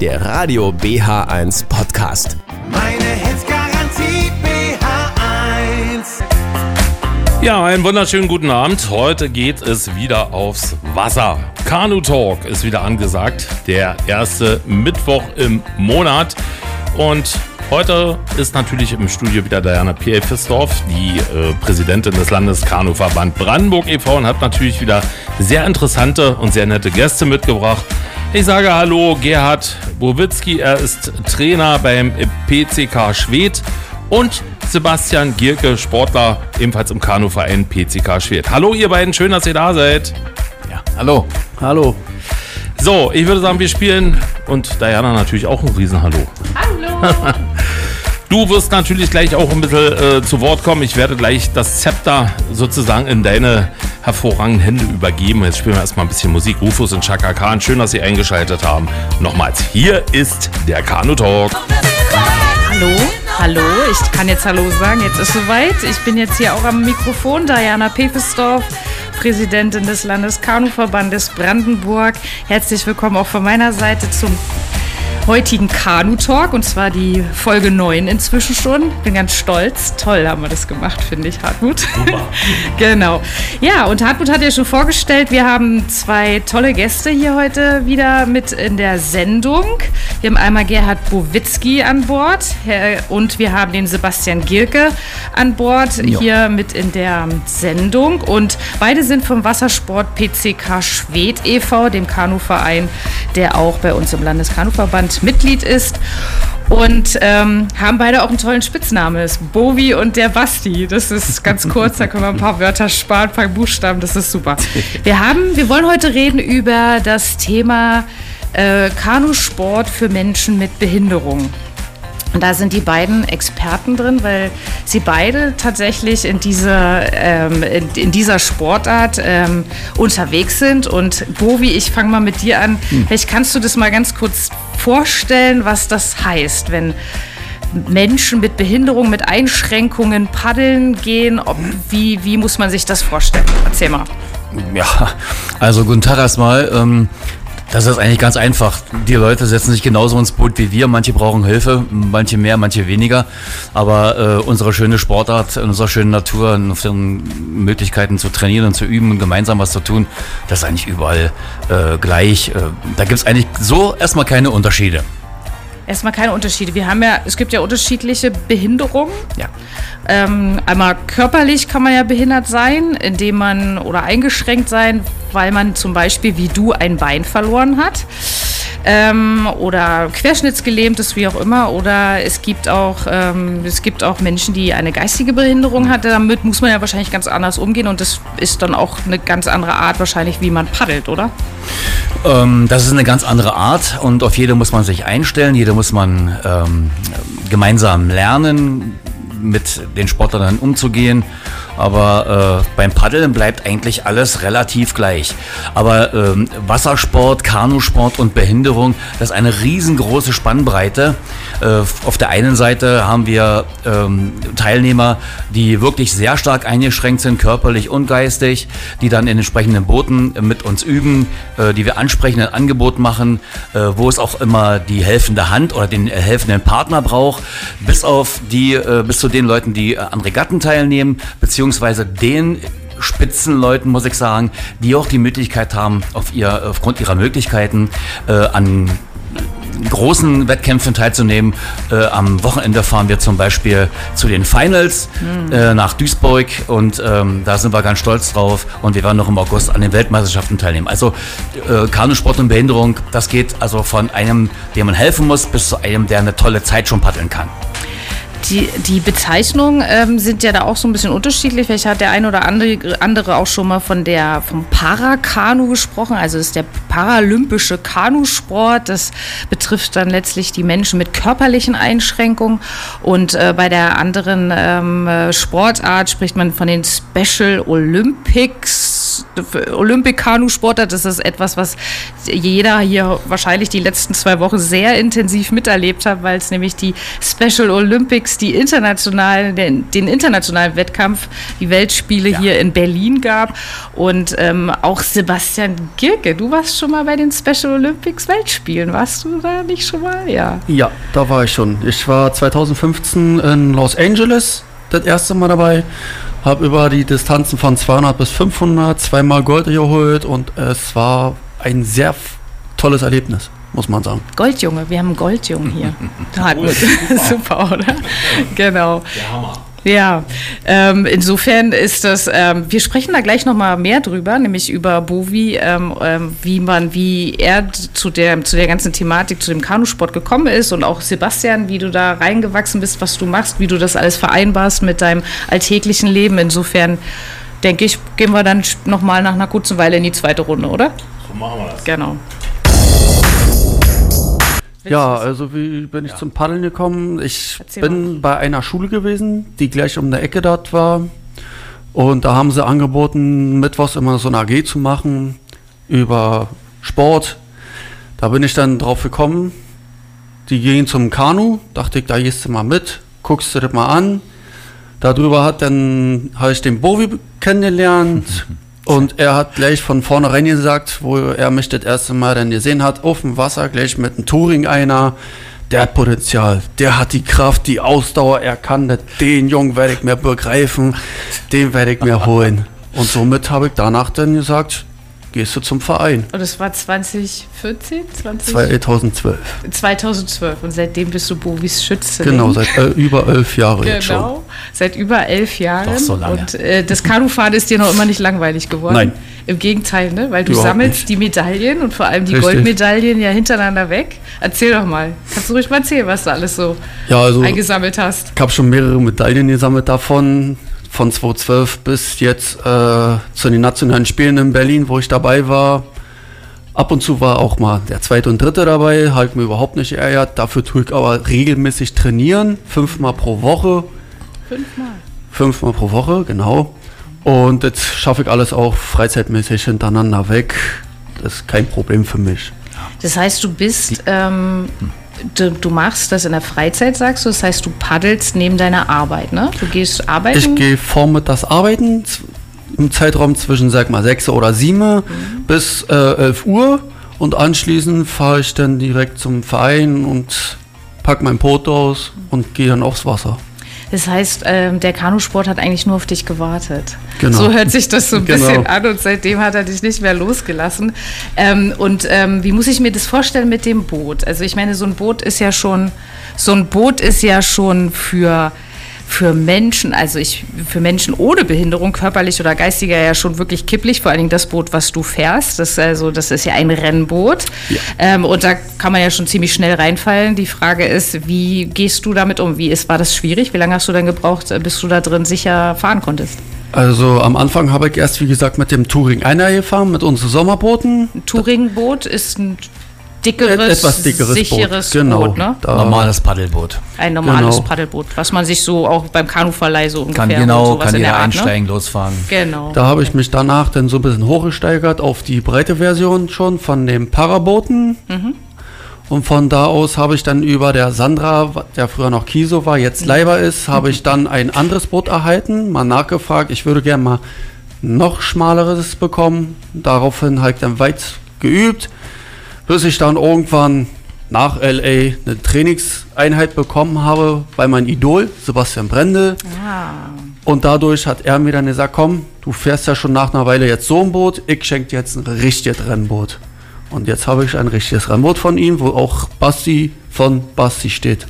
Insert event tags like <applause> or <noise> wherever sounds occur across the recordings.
der Radio BH1 Podcast. Meine Hits Garantie BH1. Ja, einen wunderschönen guten Abend. Heute geht es wieder aufs Wasser. Kanu Talk ist wieder angesagt. Der erste Mittwoch im Monat. Und heute ist natürlich im Studio wieder Diana Piefesdorf, die äh, Präsidentin des Landeskanuverband Brandenburg e.V. und hat natürlich wieder sehr interessante und sehr nette Gäste mitgebracht. Ich sage Hallo Gerhard Bowitzki, er ist Trainer beim PCK Schwedt und Sebastian Gierke, Sportler ebenfalls im Kanuverein PCK Schwedt. Hallo ihr beiden, schön, dass ihr da seid. Ja, hallo. Hallo. So, ich würde sagen, wir spielen und Diana natürlich auch ein Riesenhallo. Hallo. <laughs> Du wirst natürlich gleich auch ein bisschen äh, zu Wort kommen. Ich werde gleich das Zepter sozusagen in deine hervorragenden Hände übergeben. Jetzt spielen wir erstmal ein bisschen Musik. Rufus und Chaka Khan, schön, dass Sie eingeschaltet haben. Nochmals, hier ist der Kanu Talk. Hallo, hallo, ich kann jetzt Hallo sagen, jetzt ist soweit. Ich bin jetzt hier auch am Mikrofon, Diana Pefesdorf, Präsidentin des Landeskanuverbandes Brandenburg. Herzlich willkommen auch von meiner Seite zum heutigen Kanu-Talk und zwar die Folge 9 inzwischen schon. Bin ganz stolz. Toll haben wir das gemacht, finde ich, Hartmut. <laughs> genau. Ja, und Hartmut hat ja schon vorgestellt, wir haben zwei tolle Gäste hier heute wieder mit in der Sendung. Wir haben einmal Gerhard Bowitzki an Bord und wir haben den Sebastian Gierke an Bord hier mit in der Sendung. Und beide sind vom Wassersport PCK Schwedt e.V., dem Kanuverein, der auch bei uns im Landeskanuverband Mitglied ist. Und ähm, haben beide auch einen tollen Spitznamen. Das ist Bovi und der Basti. Das ist ganz kurz, da können wir ein paar Wörter sparen, ein paar Buchstaben, das ist super. <laughs> Wir haben, wir wollen heute reden über das Thema äh, Kanusport für Menschen mit Behinderung. Und da sind die beiden Experten drin, weil sie beide tatsächlich in dieser, ähm, in, in dieser Sportart ähm, unterwegs sind. Und Bovi, ich fange mal mit dir an. Vielleicht kannst du das mal ganz kurz vorstellen, was das heißt, wenn Menschen mit Behinderung, mit Einschränkungen paddeln gehen. Ob, wie, wie muss man sich das vorstellen? Erzähl mal. Ja, also guten Tag erstmal. Ähm, das ist eigentlich ganz einfach. Die Leute setzen sich genauso ins Boot wie wir. Manche brauchen Hilfe, manche mehr, manche weniger. Aber äh, unsere schöne Sportart, in unserer schönen Natur, unseren Möglichkeiten zu trainieren und zu üben und gemeinsam was zu tun, das ist eigentlich überall äh, gleich. Äh, da gibt es eigentlich so erstmal keine Unterschiede. Erstmal keine Unterschiede. Wir haben ja, es gibt ja unterschiedliche Behinderungen. Ja. Ähm, einmal körperlich kann man ja behindert sein, indem man oder eingeschränkt sein, weil man zum Beispiel wie du ein Bein verloren hat. Ähm, oder querschnittsgelähmt ist, wie auch immer. Oder es gibt auch, ähm, es gibt auch Menschen, die eine geistige Behinderung hat. Damit muss man ja wahrscheinlich ganz anders umgehen und das ist dann auch eine ganz andere Art wahrscheinlich, wie man paddelt, oder? Ähm, das ist eine ganz andere Art und auf jede muss man sich einstellen, jede muss man ähm, gemeinsam lernen, mit den Sportlern umzugehen. Aber äh, beim Paddeln bleibt eigentlich alles relativ gleich. Aber ähm, Wassersport, Kanusport und Behinderung, das ist eine riesengroße Spannbreite. Äh, auf der einen Seite haben wir ähm, Teilnehmer, die wirklich sehr stark eingeschränkt sind, körperlich und geistig, die dann in entsprechenden Booten mit uns üben, äh, die wir ansprechen, ein Angebot machen, äh, wo es auch immer die helfende Hand oder den äh, helfenden Partner braucht, bis auf die, äh, bis zu den Leuten, die an Regatten teilnehmen, beziehungsweise den Spitzenleuten, muss ich sagen, die auch die Möglichkeit haben, auf ihr, aufgrund ihrer Möglichkeiten äh, an großen Wettkämpfen teilzunehmen. Äh, am Wochenende fahren wir zum Beispiel zu den Finals äh, nach Duisburg und ähm, da sind wir ganz stolz drauf und wir werden noch im August an den Weltmeisterschaften teilnehmen. Also äh, Kanusport und Behinderung, das geht also von einem, dem man helfen muss, bis zu einem, der eine tolle Zeit schon paddeln kann. Die, die Bezeichnungen ähm, sind ja da auch so ein bisschen unterschiedlich. Vielleicht hat der ein oder andere, andere auch schon mal von der, vom Parakanu gesprochen. Also ist der paralympische Kanusport. Das betrifft dann letztlich die Menschen mit körperlichen Einschränkungen. Und äh, bei der anderen ähm, äh, Sportart spricht man von den Special Olympics Olympic-Kanu-Sportler, das ist etwas, was jeder hier wahrscheinlich die letzten zwei Wochen sehr intensiv miterlebt hat, weil es nämlich die Special Olympics, die internationalen, den, den internationalen Wettkampf, die Weltspiele hier in Berlin gab. Und ähm, auch Sebastian Gierke, du warst schon mal bei den Special Olympics Weltspielen. Warst du da nicht schon mal? Ja. Ja, da war ich schon. Ich war 2015 in Los Angeles das erste Mal dabei, habe über die Distanzen von 200 bis 500 zweimal Gold geholt und es war ein sehr tolles Erlebnis, muss man sagen. Goldjunge, wir haben einen Goldjungen hier. <laughs> Da <laughs> super, oder? Genau. Der Hammer. Ja, ähm, insofern ist das, ähm, wir sprechen da gleich nochmal mehr drüber, nämlich über Bovi, ähm, ähm, wie man, wie er zu der, zu der ganzen Thematik, zu dem Kanusport gekommen ist und auch Sebastian, wie du da reingewachsen bist, was du machst, wie du das alles vereinbarst mit deinem alltäglichen Leben. Insofern denke ich, gehen wir dann nochmal nach einer kurzen Weile in die zweite Runde, oder? So machen wir das. Genau. Ja, also wie bin ich zum Paddeln gekommen? Ich Erzähl bin bei einer Schule gewesen, die gleich um der Ecke dort war. Und da haben sie angeboten, mittwochs immer so eine AG zu machen über Sport. Da bin ich dann drauf gekommen. Die gehen zum Kanu, dachte ich, da gehst du mal mit, guckst du das mal an. Darüber hat dann habe ich den Bovi kennengelernt <laughs> und er hat gleich von vornherein gesagt, wo er mich das erste Mal dann gesehen hat, auf dem Wasser, gleich mit einem Touring einer, der hat Potenzial, der hat die Kraft, die Ausdauer, er kann das, den Jungen werde ich mir begreifen, den werde ich mir holen. Und somit habe ich danach dann gesagt, gehst du zum Verein. Und es war 2014, 20? 2012. 2012 und seitdem bist du Bovis Schütze. Genau, seit äh, über elf Jahren jetzt schon. Genau, seit über elf Jahren. Doch so lange. Und äh, das Kanufahren ist dir noch immer nicht langweilig geworden. Nein. Im Gegenteil, ne? weil du Überhaupt sammelst nicht. die Medaillen und vor allem die Richtig. Goldmedaillen ja hintereinander weg. Erzähl doch mal. Kannst du ruhig mal erzählen, was du alles so Ja, also eingesammelt hast? Ich habe schon mehrere Medaillen gesammelt davon, von 2012 bis jetzt äh, zu den nationalen Spielen in Berlin, wo ich dabei war. Ab und zu war auch mal der zweite und dritte dabei, halt mir überhaupt nicht geärgert. Dafür tue ich aber regelmäßig trainieren, fünfmal pro Woche. Fünfmal. Fünfmal pro Woche, genau. Und jetzt schaffe ich alles auch freizeitmäßig hintereinander weg. Das ist kein Problem für mich. Das heißt, du bist, ähm, du, du machst das in der Freizeit, sagst du. Das heißt, du paddelst neben deiner Arbeit, ne? Du gehst arbeiten. Ich gehe vormittags arbeiten, im Zeitraum zwischen, sag mal, 6 oder 7 bis äh, 11 Uhr. Und anschließend fahre ich dann direkt zum Verein und pack mein Boot aus und gehe dann aufs Wasser. Das heißt, ähm, der Kanusport hat eigentlich nur auf dich gewartet. Genau. So hört sich das so ein Genau. bisschen an und seitdem hat er dich nicht mehr losgelassen. Ähm, und ähm, wie muss ich mir das vorstellen mit dem Boot? Also ich meine, so ein Boot ist ja schon, so ein Boot ist ja schon für für Menschen, also ich für Menschen ohne Behinderung, körperlich oder geistiger ja schon wirklich kipplich, vor allen Dingen das Boot, was du fährst. Das, ist also, das ist ja ein Rennboot. Ähm, und da kann man ja schon ziemlich schnell reinfallen. Die Frage ist, wie gehst du damit um? Wie ist, war das schwierig? Wie lange hast du dann gebraucht, äh, bis du da drin sicher fahren konntest? Also am Anfang habe ich erst, wie gesagt, mit dem Touring einer gefahren, mit unseren Sommerbooten. Ein Touringboot ist ein dickeres, Etwas dickeres sicheres Boot, genau. Boot, ne? Da- Normales Paddelboot. Ein normales Genau. Paddelboot, was man sich so auch beim Kanuverleih so ungefähr Kann und genau, sowas kann in jeder der Art, einsteigen, losfahren. Ne? Genau. Da habe ich mich danach dann so ein bisschen hochgesteigert auf die breite Version schon von dem Paraboten. Und von da aus habe ich dann über der Sandra, der früher noch Kiso war, jetzt Leiber ist, habe ich dann ein anderes Boot erhalten, mal nachgefragt, ich würde gerne mal noch schmaleres bekommen. Daraufhin habe ich dann weit geübt, bis ich dann irgendwann nach LA eine Trainingseinheit bekommen habe bei meinem Idol, Sebastian Brendel. Und dadurch hat er mir dann gesagt, komm, du fährst ja schon nach einer Weile jetzt so ein Boot, ich schenke dir jetzt ein richtiges Rennboot. Und jetzt habe ich ein richtiges Rennboot von ihm, wo auch Basti von Basti steht.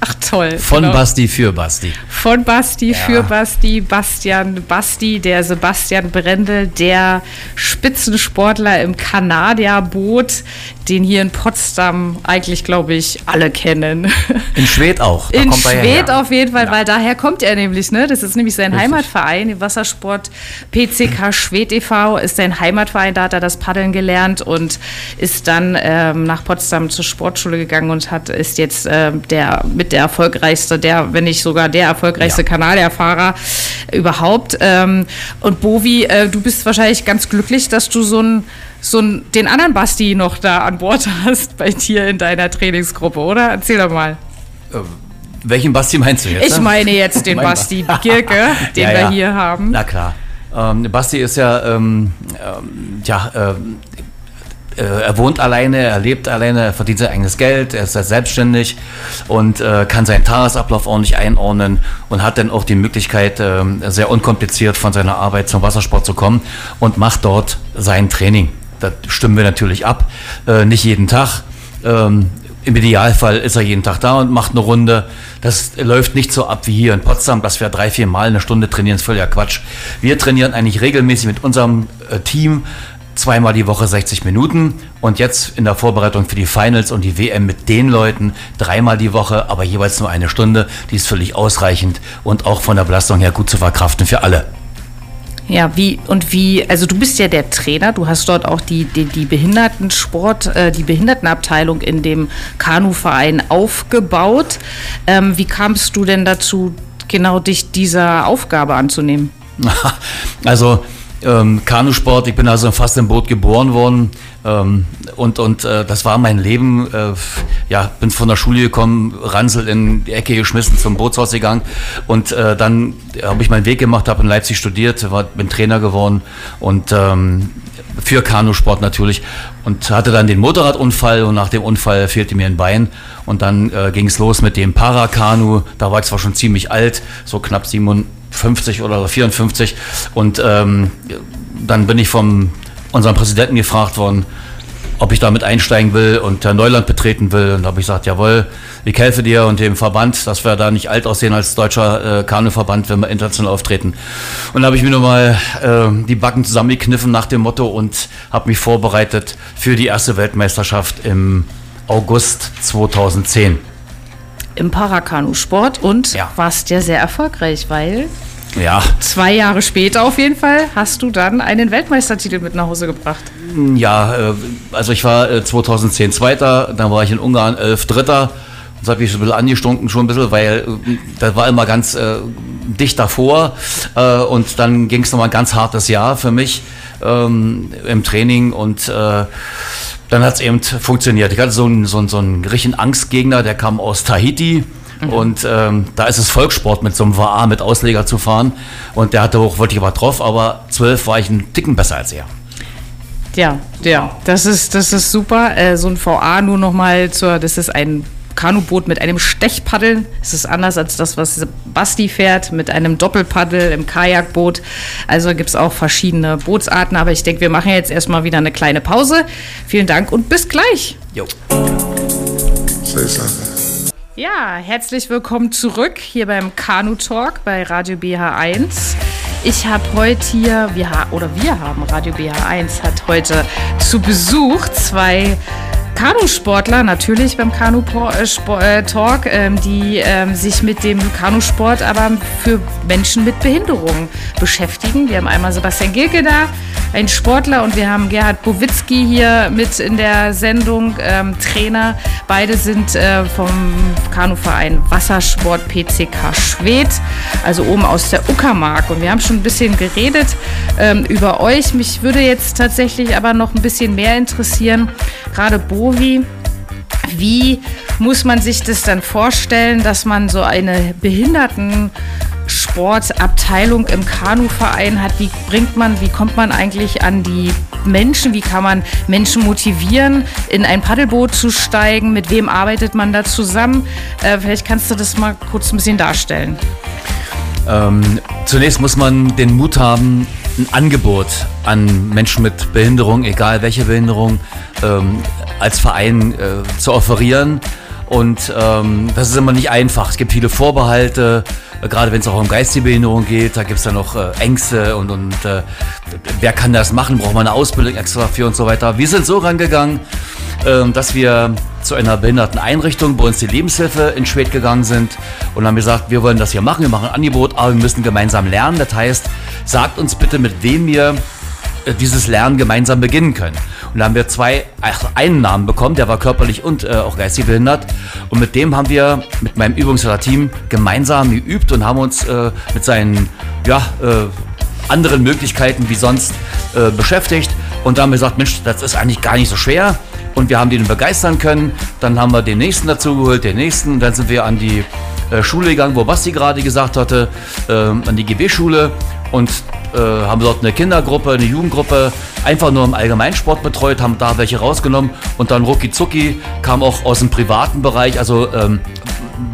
Ach toll. Von genau. Basti für Basti. Von Basti für Basti, Bastian Basti, der Sebastian Brendel, der Spitzensportler im Kanadierboot, den hier in Potsdam eigentlich, glaube ich, alle kennen. In Schwedt auch. Da in ja her. auf jeden Fall, weil daher kommt er nämlich, ne? Das ist nämlich sein Heimatverein, im Wassersport PCK Schwedt e.V. ist sein Heimatverein, da hat er das Paddeln gelernt und ist dann ähm, nach Potsdam zur Sportschule gegangen und hat ist jetzt ähm, der mit der erfolgreichste, der, wenn nicht sogar der erfolgreichste Ja. Kanalierfahrer überhaupt. Ähm, und Bovi, äh, du bist wahrscheinlich ganz glücklich, dass du so ein so ein, den anderen Basti noch da an Bord <laughs> hast bei dir in deiner Trainingsgruppe, oder? Erzähl doch mal. Welchen Basti meinst du jetzt? Ich ne? meine jetzt <laughs> den Mein Basti Gierke, <laughs> den Ja, wir ja. hier haben. Na klar. Ähm, Basti ist ja, ähm, ähm, ja, ähm, äh, er wohnt alleine, er lebt alleine, er verdient sein eigenes Geld, er ist selbstständig und äh, kann seinen Tagesablauf ordentlich einordnen und hat dann auch die Möglichkeit, ähm, sehr unkompliziert von seiner Arbeit zum Wassersport zu kommen und macht dort sein Training. Das stimmen wir natürlich ab, äh, nicht jeden Tag. Ähm, Im Idealfall ist er jeden Tag da und macht eine Runde. Das läuft nicht so ab wie hier in Potsdam, dass wir drei, vier Mal eine Stunde trainieren. Ist völliger Quatsch. Wir trainieren eigentlich regelmäßig mit unserem äh, Team zweimal die Woche 60 Minuten und jetzt in der Vorbereitung für die Finals und die WM mit den Leuten dreimal die Woche, aber jeweils nur eine Stunde. Die ist völlig ausreichend und auch von der Belastung her gut zu verkraften für alle. Ja, wie und wie, also du bist ja der Trainer, du hast dort auch die, die, die Behindertensport, äh, die Behindertenabteilung in dem Kanuverein aufgebaut. Ähm, wie kamst du denn dazu, genau dich dieser Aufgabe anzunehmen? <laughs> Also ähm, Kanusport, ich bin also fast im Boot geboren worden. Ähm, und, und äh, das war mein Leben. Äh, ja, bin von der Schule gekommen, Ransel in die Ecke geschmissen, zum Bootshaus gegangen. Und äh, dann habe ich meinen Weg gemacht, habe in Leipzig studiert, war, bin Trainer geworden. Und ähm, für Kanusport natürlich und hatte dann den Motorradunfall und nach dem Unfall fehlte mir ein Bein und dann äh, ging es los mit dem Parakanu. Da war ich zwar schon ziemlich alt, so knapp 57 oder 54 und ähm, dann bin ich vom unserem Präsidenten gefragt worden, ob ich damit einsteigen will und Neuland betreten will. Und da habe ich gesagt, jawohl, ich helfe dir und dem Verband, dass wir da nicht alt aussehen als deutscher äh, Kanuverband, wenn wir international auftreten. Und da habe ich mir nochmal äh, die Backen zusammengekniffen nach dem Motto und habe mich vorbereitet für die erste Weltmeisterschaft im August 2010. Im Parakanusport und Ja. warst ja sehr erfolgreich, weil Ja, zwei Jahre später auf jeden Fall hast du dann einen Weltmeistertitel mit nach Hause gebracht. Ja, äh, also ich war äh, 2010 Zweiter, dann war ich in Ungarn 11 Dritter. Das habe ich ein bisschen angestunken, schon ein bisschen, weil äh, das war immer ganz äh, dicht davor. Äh, und dann ging es nochmal ein ganz hartes Jahr für mich ähm, im Training und äh, dann hat es eben funktioniert. Ich hatte so einen, so, einen, so einen richtigen Angstgegner, der kam aus Tahiti. Und ähm, da ist es Volkssport mit so einem VA mit Ausleger zu fahren. Und der hatte auch wirklich aber drauf, aber 12 war ich einen Ticken besser als er. Ja, ja, das ist, das ist super. Äh, so ein VA nur nochmal zur, das ist ein Kanuboot mit einem Stechpaddel. Es ist anders als das, was Basti fährt, mit einem Doppelpaddel im Kajakboot. Also gibt es auch verschiedene Bootsarten, aber ich denke, wir machen jetzt erstmal wieder eine kleine Pause. Vielen Dank und bis gleich. Jo. Ja, herzlich willkommen zurück hier beim Kanu Talk bei Radio BH1. Ich habe heute hier, wir oder wir haben Radio BH1 hat heute zu Besuch zwei Kanusportler, natürlich beim Kanu äh, äh, ähm, die ähm, sich mit dem Kanusport aber für Menschen mit Behinderung beschäftigen. Wir haben einmal Sebastian Gilke da, ein Sportler, und wir haben Gerhard Bowitzki hier mit in der Sendung, ähm, Trainer. Beide sind äh, vom Kanuverein Wassersport PCK Schwedt, also oben aus der Uckermark. Und wir haben schon ein bisschen geredet ähm, über euch. Mich würde jetzt tatsächlich aber noch ein bisschen mehr interessieren, gerade Bovi. Wie muss man sich das dann vorstellen, dass man so eine Behindertensportabteilung im Kanuverein hat? Wie bringt man, wie kommt man eigentlich an die Menschen? Wie kann man Menschen motivieren, in ein Paddelboot zu steigen? Mit wem arbeitet man da zusammen? Äh, vielleicht kannst du das mal kurz ein bisschen darstellen. Ähm, zunächst muss man den Mut haben, ein Angebot an Menschen mit Behinderung, egal welche Behinderung, ähm, als Verein äh, zu offerieren. Und ähm, das ist immer nicht einfach. Es gibt viele Vorbehalte, äh, gerade wenn es auch um geistige Behinderung geht. Da gibt es dann noch äh, Ängste und, und äh, wer kann das machen? Braucht man eine Ausbildung extra dafür und so weiter. Wir sind so rangegangen, ähm, dass wir zu einer Behinderteneinrichtung bei uns die Lebenshilfe in Schwedt gegangen sind und haben gesagt, wir wollen das hier machen, wir machen ein Angebot, aber wir müssen gemeinsam lernen. Das heißt, sagt uns bitte, mit wem wir äh, dieses Lernen gemeinsam beginnen können. Und da haben wir zwei, ach, einen Namen bekommen, der war körperlich und äh, auch geistig behindert. Und mit dem haben wir mit meinem Übungsleiter-Team gemeinsam geübt und haben uns äh, mit seinen ja, äh, anderen Möglichkeiten wie sonst äh, beschäftigt. Und da haben wir gesagt, Mensch, das ist eigentlich gar nicht so schwer. Und wir haben den begeistern können. Dann haben wir den nächsten dazu geholt, den nächsten. Und dann sind wir an die äh, Schule gegangen, wo Basti gerade gesagt hatte, äh, an die GB-Schule und äh, haben dort eine Kindergruppe, eine Jugendgruppe einfach nur im Allgemeinsport betreut, haben da welche rausgenommen und dann rucki zucki kam auch aus dem privaten Bereich, also ähm,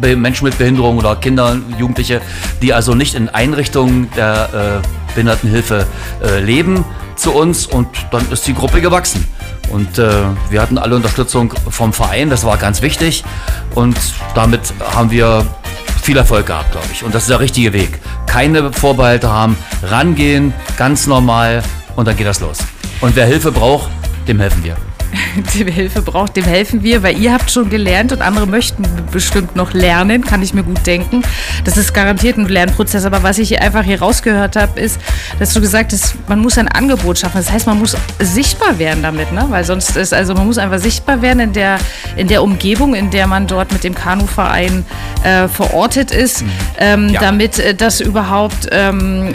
Menschen mit Behinderung oder Kinder, Jugendliche, die also nicht in Einrichtungen der äh, Behindertenhilfe äh, leben, zu uns und dann ist die Gruppe gewachsen. Und äh, wir hatten alle Unterstützung vom Verein, das war ganz wichtig. Und damit haben wir viel Erfolg gehabt, glaube ich. Und das ist der richtige Weg. Keine Vorbehalte haben, rangehen, ganz normal und dann geht das los. Und wer Hilfe braucht, dem helfen wir. <laughs> dem Hilfe braucht, dem helfen wir, weil ihr habt schon gelernt und andere möchten bestimmt noch lernen, kann ich mir gut denken. Das ist garantiert ein Lernprozess, aber was ich hier einfach hier rausgehört habe, ist, dass du gesagt hast, man muss ein Angebot schaffen. Das heißt, man muss sichtbar werden damit, ne? weil sonst ist, also man muss einfach sichtbar werden in der, in der Umgebung, in der man dort mit dem Kanuverein äh, verortet ist, mhm. ähm, ja. damit äh, das überhaupt, ähm,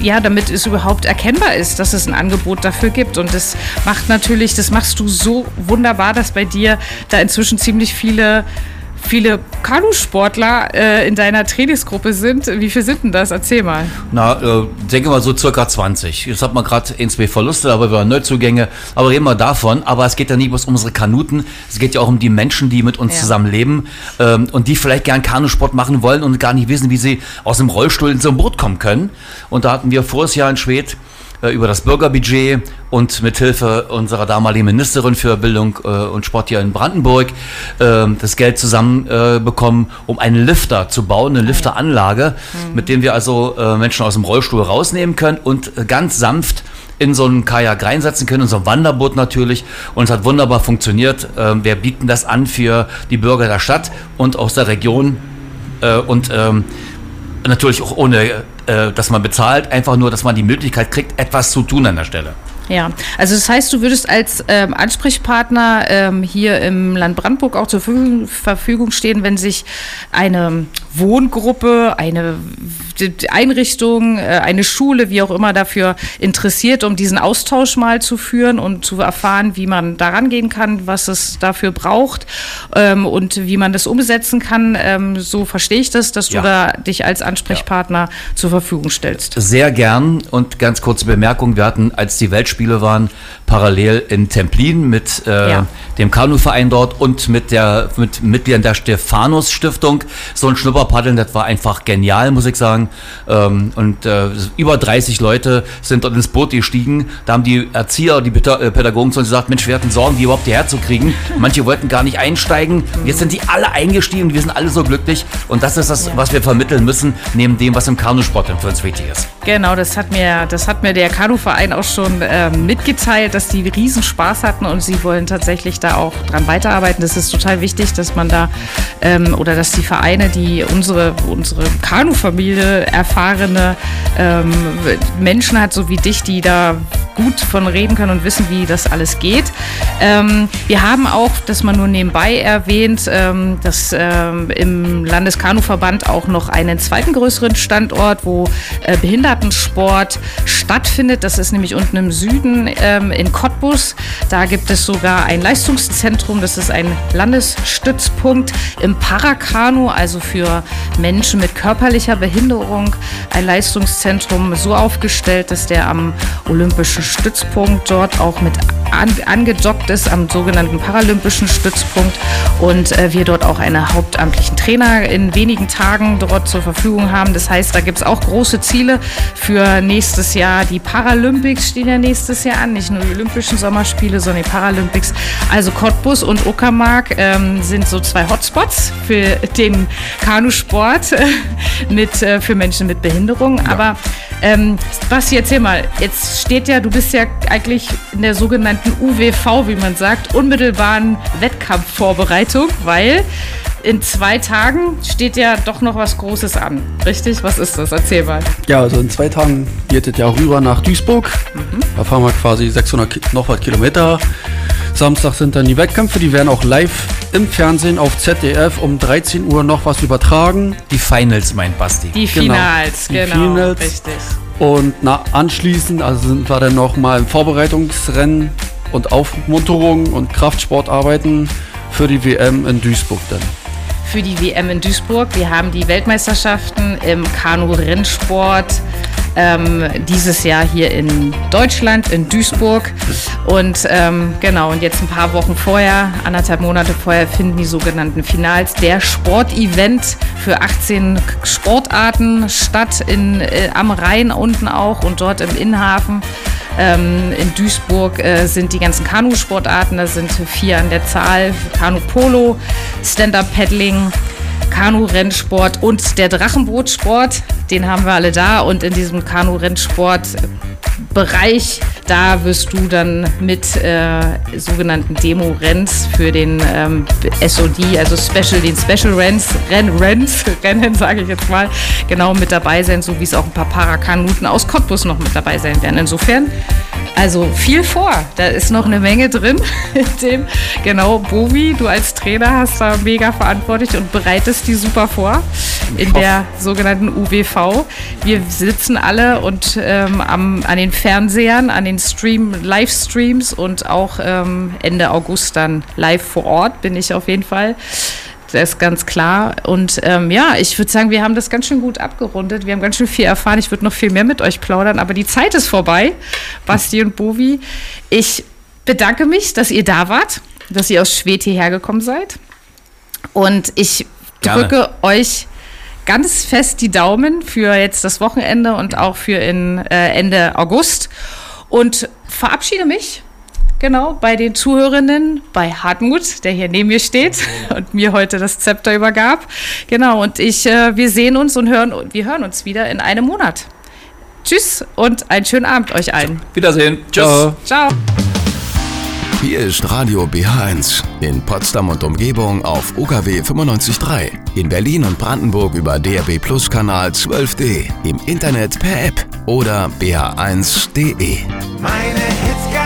ja, damit es überhaupt erkennbar ist, dass es ein Angebot dafür gibt. Und das macht natürlich, das machst du so wunderbar, dass bei dir da inzwischen ziemlich viele viele Kanusportler äh, in deiner Trainingsgruppe sind. Wie viele sind denn das? Erzähl mal. Na, äh, denke mal so circa 20. Jetzt hat man gerade ein, zwei Verluste, aber wir haben Neuzugänge. Aber reden wir davon. Aber es geht ja nicht bloß um unsere Kanuten. Es geht ja auch um die Menschen, die mit uns ja. zusammen leben ähm, und die vielleicht gern Kanusport machen wollen und gar nicht wissen, wie sie aus dem Rollstuhl in so ein Boot kommen können. Und da hatten wir voriges Jahr in Schwedt über das Bürgerbudget und mit Hilfe unserer damaligen Ministerin für Bildung äh, und Sport hier in Brandenburg äh, das Geld zusammenbekommen, um einen Lifter zu bauen, eine Lifteranlage, mhm. mit dem wir also Menschen aus dem Rollstuhl rausnehmen können und ganz sanft in so einen Kajak reinsetzen können, in so ein Wanderboot natürlich. Und es hat wunderbar funktioniert. Ähm, wir bieten das an für die Bürger der Stadt und aus der Region. und ähm, natürlich auch ohne, äh, dass man bezahlt, einfach nur, dass man die Möglichkeit kriegt, etwas zu tun an der Stelle. Ja, also das heißt, du würdest als ähm, Ansprechpartner ähm, hier im Land Brandenburg auch zur Verfügung stehen, wenn sich eine Wohngruppe, eine Einrichtung, äh, eine Schule, wie auch immer, dafür interessiert, um diesen Austausch mal zu führen und zu erfahren, wie man daran gehen kann, was es dafür braucht ähm, und wie man das umsetzen kann. Ähm, so verstehe ich das, dass du ja. da dich als Ansprechpartner ja. zur Verfügung stellst. Sehr gern und ganz kurze Bemerkung, wir hatten, als die Weltspiele Spiele waren, parallel in Templin mit äh, ja. dem Kanuverein dort und mit der mit Mitgliedern der Stephanus Stiftung. So ein Schnupperpaddeln, das war einfach genial, muss ich sagen. Ähm, und äh, über 30 Leute sind dort ins Boot gestiegen. Da haben die Erzieher, die äh, Pädagogen zu uns gesagt, Mensch, wir hatten Sorgen, die überhaupt hierher zu kriegen. Manche wollten gar nicht einsteigen. Jetzt sind die alle eingestiegen und wir sind alle so glücklich. Und das ist das, ja. was wir vermitteln müssen, neben dem, was im Kanusport für uns wichtig ist. Genau, das hat mir, das hat mir der Kanuverein auch schon äh, mitgeteilt, dass die riesen Spaß hatten und sie wollen tatsächlich da auch dran weiterarbeiten. Das ist total wichtig, dass man da ähm, oder dass die Vereine, die unsere, unsere Kanu-Familie erfahrene ähm, Menschen hat, so wie dich, die da gut von reden können und wissen, wie das alles geht. Ähm, wir haben auch, dass man nur nebenbei erwähnt, ähm, dass ähm, im Landeskanuverband auch noch einen zweiten größeren Standort, wo äh, Behindertensport stattfindet. Das ist nämlich unten im Süden ähm, in Cottbus. Da gibt es sogar ein Leistungszentrum. Das ist ein Landesstützpunkt im Parakanu, also für Menschen mit körperlicher Behinderung. Ein Leistungszentrum so aufgestellt, dass der am Olympischen Stützpunkt dort auch mit an, angedockt ist, am sogenannten Paralympischen Stützpunkt. Und äh, wir dort auch einen hauptamtlichen Trainer in wenigen Tagen dort zur Verfügung haben. Das heißt, da gibt es auch große Ziele für nächstes Jahr. Die Paralympics stehen ja nächstes Jahr an, nicht nur die Olympischen Sommerspiele, sondern die Paralympics. Also Cottbus und Uckermark ähm, sind so zwei Hotspots für den Kanusport <laughs> mit, äh, für Menschen mit Behinderung. Ja. Aber ähm, Basti, erzähl mal, jetzt steht ja, du bist ja eigentlich in der sogenannten UWV, wie man sagt, unmittelbaren Wettkampfvorbereitung, weil in zwei Tagen steht ja doch noch was Großes an. Richtig? Was ist das? Erzähl mal. Ja, also in zwei Tagen geht es ja rüber nach Duisburg. Da fahren wir quasi 600 Ki- noch was Kilometer. Samstag sind dann die Wettkämpfe, die werden auch live im Fernsehen auf ZDF um 13 Uhr noch was übertragen. Die Finals, mein Basti. Die Genau. Finals, Die genau. Finals. Richtig. Und na, anschließend also sind wir dann noch mal im Vorbereitungsrennen und Aufmunterung und Kraftsportarbeiten für die WM in Duisburg dann. für die WM in Duisburg. Wir haben die Weltmeisterschaften im Kanu-Rennsport ähm, dieses Jahr hier in Deutschland, in Duisburg. Und ähm, genau, und jetzt ein paar Wochen vorher, anderthalb Monate vorher, finden die sogenannten Finals der Sportevent für 18 Sportarten statt in, äh, am Rhein unten auch und dort im Innenhafen. Ähm, in Duisburg äh, sind die ganzen Kanusportarten, da sind vier an der Zahl: Kanu-Polo, Stand-Up-Paddling, Kanu-Rennsport und der Drachenbootsport. Den haben wir alle da und in diesem Kanu-Rennsport. Bereich, da wirst du dann mit äh, sogenannten Demo-Renns für den ähm, SOD, also Special, den Special Renns, Renn, Renns, <laughs> Rennen, sage ich jetzt mal, genau mit dabei sein, so wie es auch ein paar Parakanuten aus Cottbus noch mit dabei sein werden. Insofern, also viel vor. Da ist noch eine Menge drin <laughs> in dem. Genau, Bovi, du als Trainer hast da mega verantwortlich und bereitest die super vor in der sogenannten UWV. Wir sitzen alle und ähm, am, an den Fernsehern, an den Stream, Livestreams und auch ähm, Ende August dann live vor Ort bin ich auf jeden Fall. Das ist ganz klar. Und ähm, ja, ich würde sagen, wir haben das ganz schön gut abgerundet. Wir haben ganz schön viel erfahren. Ich würde noch viel mehr mit euch plaudern, aber die Zeit ist vorbei. Basti und Bovi, ich bedanke mich, dass ihr da wart, dass ihr aus Schwedt hierher gekommen seid. Und ich Gerne. drücke euch ganz fest die Daumen für jetzt das Wochenende und auch für in, äh, Ende August. Und verabschiede mich genau bei den Zuhörerinnen, bei Hartmut, der hier neben mir steht und mir heute das Zepter übergab. Genau, und ich, äh, wir sehen uns und hören, wir hören uns wieder in einem Monat. Tschüss und einen schönen Abend euch allen. Wiedersehen. Tschüss. Ciao. Ciao. Hier ist Radio BH1 in Potsdam und Umgebung auf UKW 95.3, in Berlin und Brandenburg über DRB Plus Kanal 12D, im Internet per App oder bh1.de. Meine Hits